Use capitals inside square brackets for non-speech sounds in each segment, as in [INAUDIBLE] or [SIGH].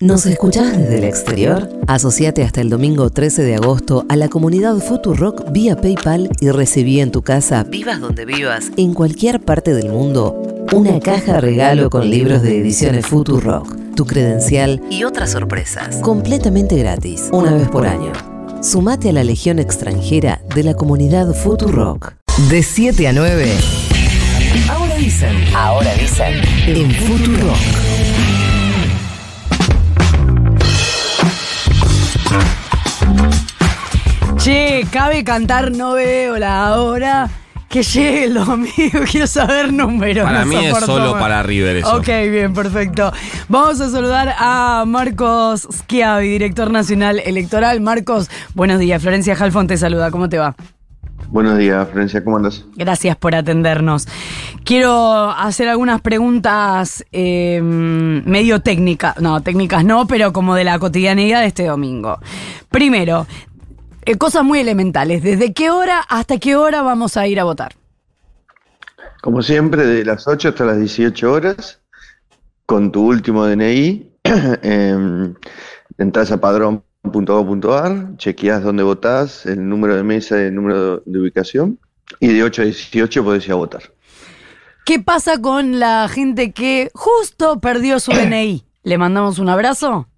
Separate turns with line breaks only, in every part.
¿Nos escuchás desde el exterior? Asociate hasta el domingo 13 de agosto a la comunidad Futurock vía PayPal y recibí en tu casa, vivas donde vivas, en cualquier parte del mundo, una caja regalo con libros de ediciones Futurock, tu credencial y otras sorpresas, completamente gratis, una vez por año. Sumate a la legión extranjera de la comunidad Futurock. De 7 a 9. Ahora dicen. Ahora dicen. En Futurock.
Cabe cantar no veo la hora. Que llegue el domingo, [LAUGHS] quiero saber números.
Para
no
mí es solo
más.
para River eso.
Ok, bien, perfecto. Vamos a saludar a Marcos Schiavi, director nacional electoral. Marcos, buenos días. Florencia Halfon te saluda. ¿Cómo te va?
Buenos días, Florencia, ¿cómo andas?
Gracias por atendernos. Quiero hacer algunas preguntas eh, medio técnicas, no, técnicas no, pero como de la cotidianidad de este domingo. Primero, eh, cosas muy elementales. ¿Desde qué hora hasta qué hora vamos a ir a votar?
Como siempre, de las 8 hasta las 18 horas, con tu último DNI, eh, [CLEARS THROAT] entras a padrón.gov.ar, chequeás dónde votás, el número de mesa y el número de ubicación, y de 8 a 18 podés ir a votar.
¿Qué pasa con la gente que justo perdió su DNI? [CLEARS THROAT] ¿Le mandamos un abrazo?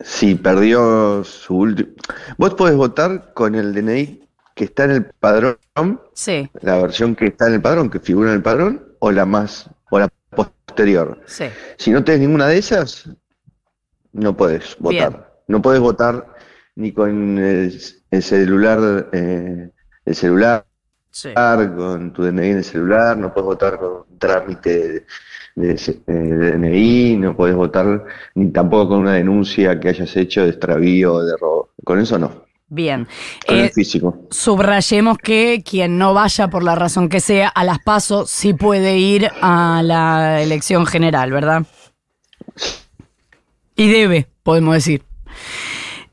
Si perdió su último... Vos podés votar con el DNI que está en el padrón,
Sí,
la versión que está en el padrón, que figura en el padrón, o la más, o la posterior.
sí.
Si no tenés ninguna de esas, no podés votar.
Bien.
No podés votar ni con el, el celular, eh, el celular,
sí.
con tu DNI en el celular, no podés votar con trámite de, DNI, no podés votar ni tampoco con una denuncia que hayas hecho de extravío o de robo. Con eso no,
Bien. Eh,
físico.
Subrayemos que quien no vaya por la razón que sea a las pasos sí puede ir a la elección general, ¿verdad? Y debe, podemos decir.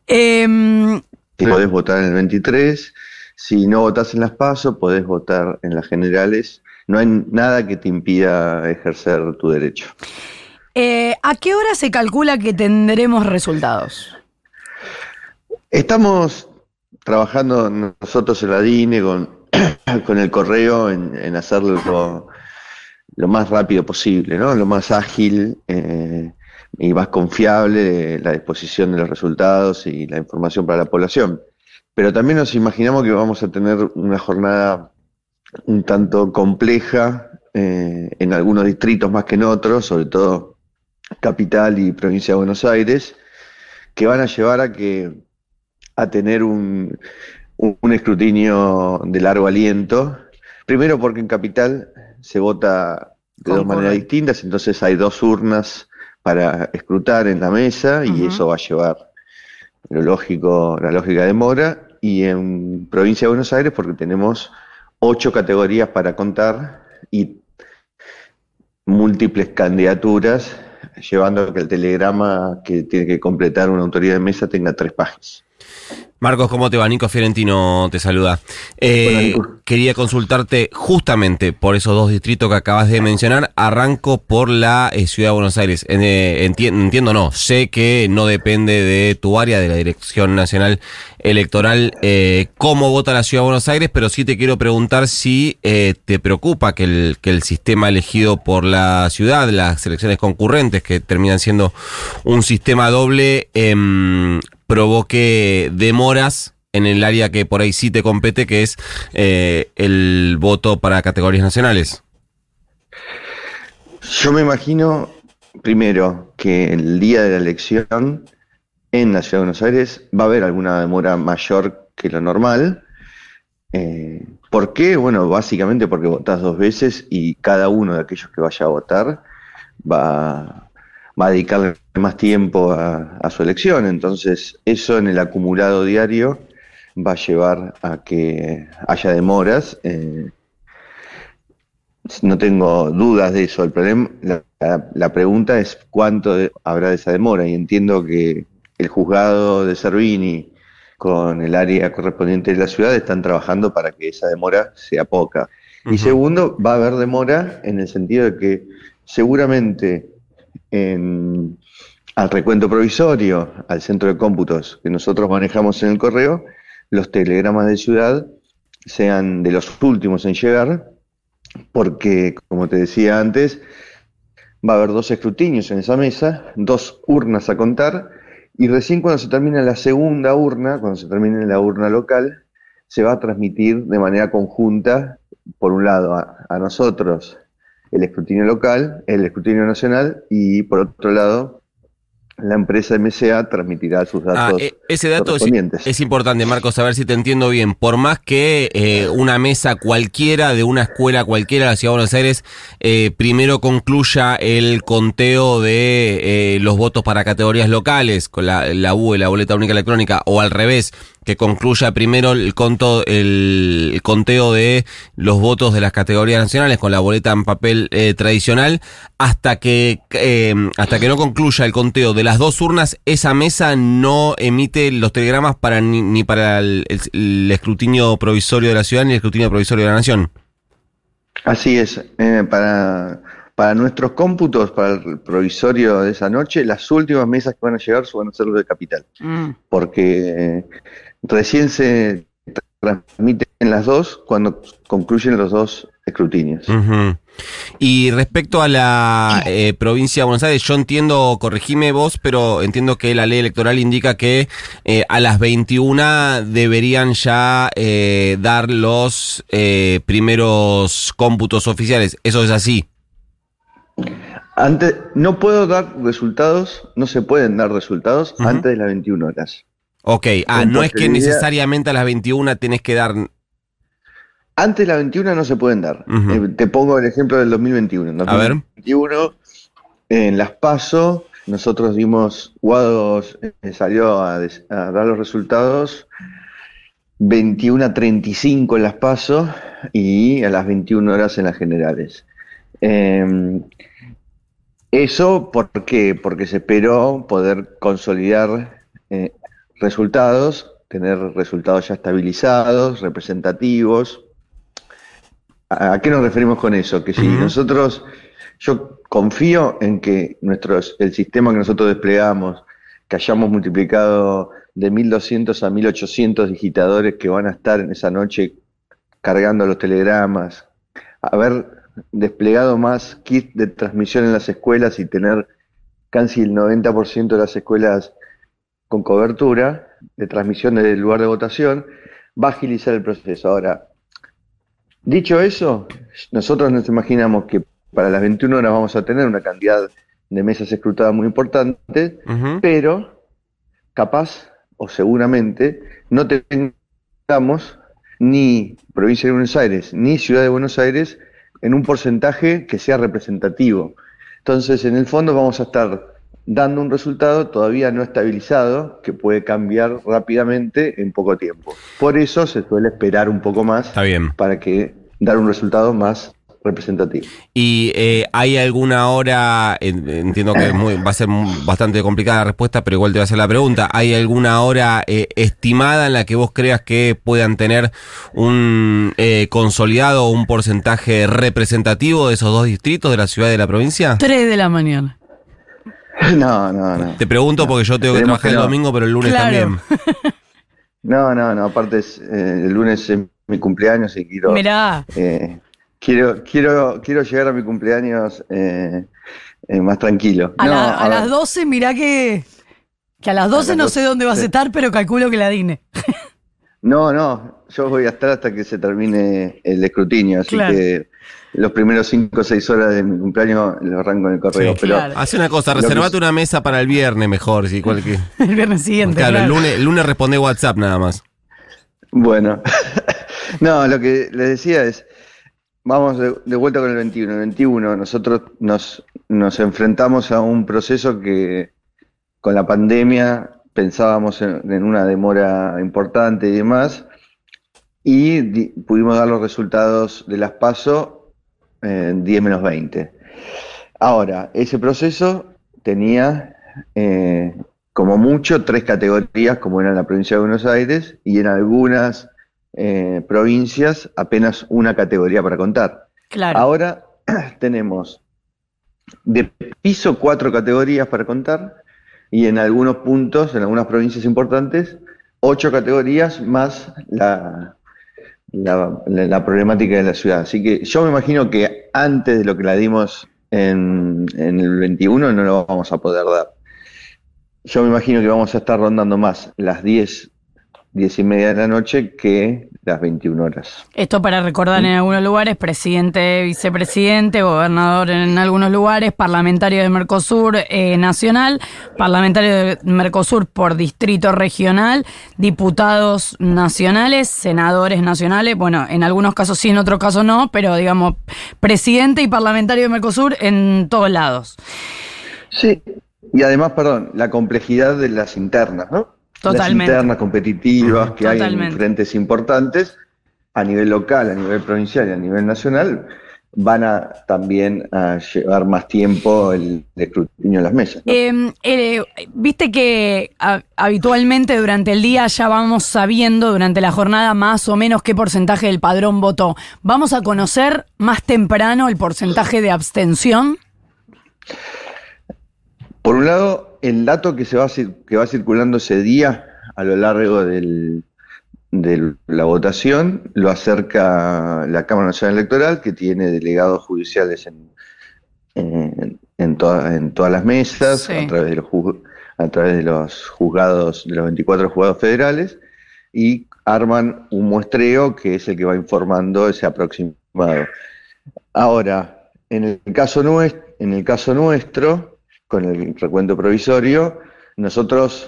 Em,
Si podés votar en el 23, si no votás en las PASO, podés votar en las generales. No hay nada que te impida ejercer tu derecho.
eh, ¿A qué hora se calcula que tendremos resultados?
Estamos trabajando nosotros en la DINE con, [CLEARS THROAT] con el correo en, en hacerlo lo, más rápido posible, ¿no? lo más ágil eh, y más confiable de la disposición de los resultados y la información para la población. Pero también nos imaginamos que vamos a tener una jornada un tanto compleja eh, en algunos distritos más que en otros, sobre todo capital y provincia de Buenos Aires, que van a llevar a que a tener un, un- un escrutinio de largo aliento. Primero porque en Capital se vota de dos maneras distintas, entonces hay dos urnas para escrutar en la mesa y eso va a llevar lo lógico, la lógica de mora. Y en provincia de Buenos Aires porque tenemos ocho categorías para contar y múltiples candidaturas, llevando a que el telegrama que tiene que completar una autoridad de mesa tenga tres páginas.
Marcos, ¿cómo te va? Nico Fiorentino te saluda. Eh,
Hola,
quería consultarte justamente por esos dos distritos que acabas de mencionar. Arranco por la eh, Ciudad de Buenos Aires. Eh, enti- entiendo, no. Sé que no depende de tu área, de la Dirección Nacional Electoral, eh, cómo vota la Ciudad de Buenos Aires, pero sí te quiero preguntar si te preocupa que el, que el sistema elegido por la ciudad, las elecciones concurrentes, que terminan siendo un sistema doble, em, provoque demoras en el área que por ahí sí te compete, que es eh, el voto para categorías nacionales.
Yo me imagino, primero, que el día de la elección en la Ciudad de Buenos Aires va a haber alguna demora mayor que lo normal. Eh, ¿Por qué? Bueno, básicamente porque votás dos veces y cada uno de aquellos que vaya a votar va, va a dedicarle más tiempo a, a su elección. Entonces, eso en el acumulado diario va a llevar a que haya demoras. eh, no tengo dudas de eso. El problema, la, pregunta es cuánto de- habrá de esa demora. Y entiendo que el juzgado de Servini con el área correspondiente de la ciudad están trabajando para que esa demora sea poca. Y segundo, va a haber demora en el sentido de que seguramente al recuento provisorio, al centro de cómputos que nosotros manejamos en el correo, los telegramas de ciudad sean de los últimos en llegar, porque, como te decía antes, va a haber dos escrutinios en esa mesa, dos urnas a contar, y recién cuando se termina la segunda urna, cuando se termine la urna local, se va a transmitir de manera conjunta, por un lado, a nosotros el escrutinio local, el escrutinio nacional, y por otro lado, la empresa MCA transmitirá sus
Ah,
datos.
eh, ese dato es,
correspondientes.
es importante, Marcos, a ver si te entiendo bien. Por más que eh, una mesa cualquiera de una escuela cualquiera de la Ciudad de Buenos Aires eh, primero concluya el conteo de eh, los votos para categorías locales con la, la UE, la boleta única electrónica, o al revés, que concluya primero el, conto, el, conteo de los votos de las categorías nacionales con la boleta en papel eh, tradicional, hasta que, eh, hasta que no concluya el conteo de las dos urnas, esa mesa no emite los telegramas para ni, ni para el, el- el escrutinio provisorio de la ciudad ni el escrutinio provisorio de la nación.
Así es, eh, para, para nuestros cómputos, para el provisorio de esa noche, las últimas mesas que van a llegar van a ser los de Capital,
Mm.
porque recién se transmiten las dos cuando concluyen los dos escrutinios.
Y respecto a la eh, provincia de Buenos Aires, yo entiendo, corregime vos, pero entiendo que la ley electoral indica que eh, a las 21 deberían ya eh, dar los eh, primeros cómputos oficiales. ¿Eso es así?
Antes, no puedo dar resultados, no se pueden dar resultados antes de las 21 horas.
Ok, ah, no es que necesariamente a las 21 tenés que dar...
Antes de las 21 no se pueden dar.
Ujú.
Eh, te pongo el ejemplo del 2021. En
A ver.
2021, en Las PASO, nosotros dimos, Guados eh, salió a, des- a dar los resultados 21 a 35 en Las PASO y a las 21 horas en las generales. Eh, eso, ¿por qué? Porque se esperó poder consolidar eh, resultados, tener resultados ya estabilizados, representativos. ¿A a qué nos referimos con eso? Que si nosotros, yo confío en que nuestros, el sistema que nosotros desplegamos, que hayamos multiplicado de 1200 a 1800 digitadores que van a estar en esa noche cargando los telegramas, haber desplegado más kits de transmisión en las escuelas y tener casi el 90% de las escuelas con cobertura de transmisión del lugar de votación, va a agilizar el proceso. Ahora, dicho eso, nosotros nos imaginamos que para las 21 horas vamos a tener una cantidad de mesas escrutadas muy importante, pero capaz o seguramente no tengamos ni provincia de Buenos Aires ni ciudad de Buenos Aires en un porcentaje que sea representativo. Entonces, en el fondo vamos a estar dando un resultado todavía no estabilizado que puede cambiar rápidamente en poco tiempo. Por eso se suele esperar un poco más
Está bien.
para que dar un resultado más representativo.
¿Y eh, hay alguna hora, en- entiendo que es muy- va a ser bastante complicada la respuesta, pero igual te voy a hacer la pregunta, ¿hay alguna hora eh, estimada en la que vos creas que puedan tener un eh, consolidado o un porcentaje representativo de esos dos distritos de la ciudad y de la provincia?
3 de la mañana. [LAUGHS]
No, no, no.
Te pregunto porque yo tengo que
Esperemos
trabajar
que
el domingo, pero el lunes
Claro.
también. [LAUGHS]
No, no, no. Aparte, es, eh, el lunes es mi cumpleaños y quiero...
Mirá,
Eh, quiero, quiero, quiero llegar a mi cumpleaños eh, eh, más tranquilo.
a,
No,
la- a
a
las
ver,
12 mirá que... Que a las 12
las
no
12,
sé dónde vas a
sí.
estar, pero calculo que la DINE.
No, no, yo voy a estar hasta que se termine el escrutinio, así
Claro.
que los primeros 5 o 6 horas de mi cumpleaños los arranco en el correo.
Sí.
pero
Claro.
Hace una cosa,
que-
reservate una mesa para el viernes mejor. Si cualquier... [LAUGHS]
El viernes siguiente.
Claro, el lunes, el lunes responde WhatsApp nada más.
bueno, [LAUGHS] no, lo que les decía es, vamos de, de vuelta con el 21. El 21 nosotros nos, nos enfrentamos a un proceso que con la pandemia pensábamos en, en una demora importante y demás, y di- pudimos dar los resultados de las PASO en 10 menos 20. Ahora, ese proceso tenía eh, como mucho tres categorías, como era en la provincia de Buenos Aires, y en algunas eh, provincias apenas una categoría para contar.
Claro.
Ahora [CLEARS THROAT] tenemos de piso cuatro categorías para contar y en algunos puntos, en algunas provincias importantes, ocho categorías más la, la, la, problemática de la ciudad. Así que yo me imagino que antes de lo que la dimos en, en el 21 no lo vamos a poder dar. Yo me imagino que vamos a estar rondando más las 10 diez y media de la noche que las 21 horas.
Esto para recordar en algunos lugares, presidente, vicepresidente, gobernador en algunos lugares, parlamentario de Mercosur eh, nacional, parlamentario de Mercosur por distrito regional, diputados nacionales, senadores nacionales, bueno, en algunos casos sí, en otros casos no, pero digamos, presidente y parlamentario de Mercosur en todos lados.
Sí, y además, perdón, la complejidad de las internas, ¿no?
Totalmente.
Las internas competitivas que hay en frentes importantes a nivel local, a nivel provincial y a nivel nacional van a también a llevar más tiempo el, escrutinio de las mesas.
Em, eh, Viste que habitualmente durante el día ya vamos sabiendo durante la jornada más o menos qué porcentaje del padrón votó. ¿Vamos a conocer más temprano el porcentaje de abstención?
Por un lado, el dato que, se va, que va circulando ese día a lo largo de la votación lo acerca la Cámara Nacional Electoral, que tiene delegados judiciales en, en, todas las mesas, a, través de los, a través de los juzgados, de los 24 juzgados federales, y arman un muestreo que es el que va informando ese aproximado. Ahora, en el caso, nuestro, en el caso nuestro, con el recuento provisorio, nosotros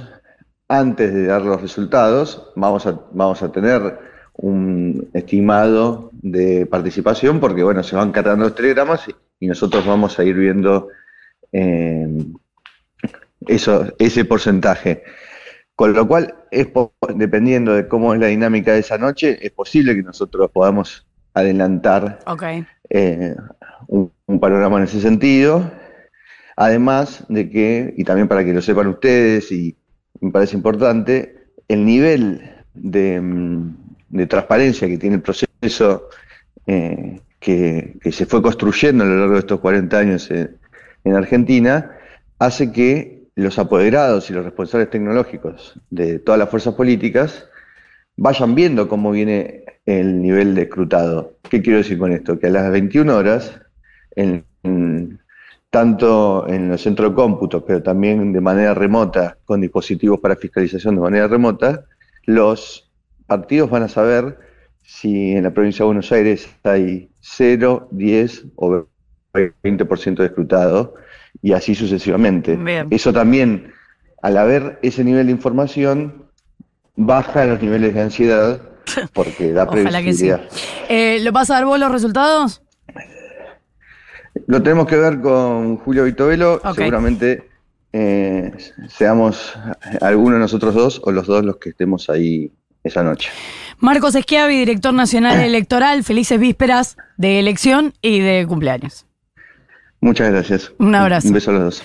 antes de dar los resultados vamos a, vamos a tener un estimado de participación porque bueno, se van cargando los telegramas y, nosotros vamos a ir viendo eh, eso, ese porcentaje. Con lo cual, es dependiendo de cómo es la dinámica de esa noche, es posible que nosotros podamos adelantar eh, un, panorama en ese sentido. Además de que, y también para que lo sepan ustedes, y me parece importante, el nivel de, mm, transparencia que tiene el proceso eh, que, se fue construyendo a lo largo de estos 40 años en, Argentina, hace que los apoderados y los responsables tecnológicos de todas las fuerzas políticas vayan viendo cómo viene el nivel de escrutado. ¿Qué quiero decir con esto? Que a las 21 horas, en, tanto en el centro de cómputo, pero también de manera remota, con dispositivos para fiscalización de manera remota, los partidos van a saber si en la provincia de Buenos Aires hay 0, 10 o 20% de escrutado, y así sucesivamente. Eso también, al haber ese nivel de información, baja los niveles de ansiedad porque da [LAUGHS] previsibilidad.
Eh, ¿Lo vas a dar vos los resultados?
Lo tenemos que ver con Julio Vitovelo. Seguramente eh, seamos alguno de nosotros dos o los dos los que estemos ahí esa noche.
Marcos Esquiavi, director nacional electoral. Felices vísperas de elección y de cumpleaños.
Muchas gracias.
Un abrazo.
Un beso a los dos.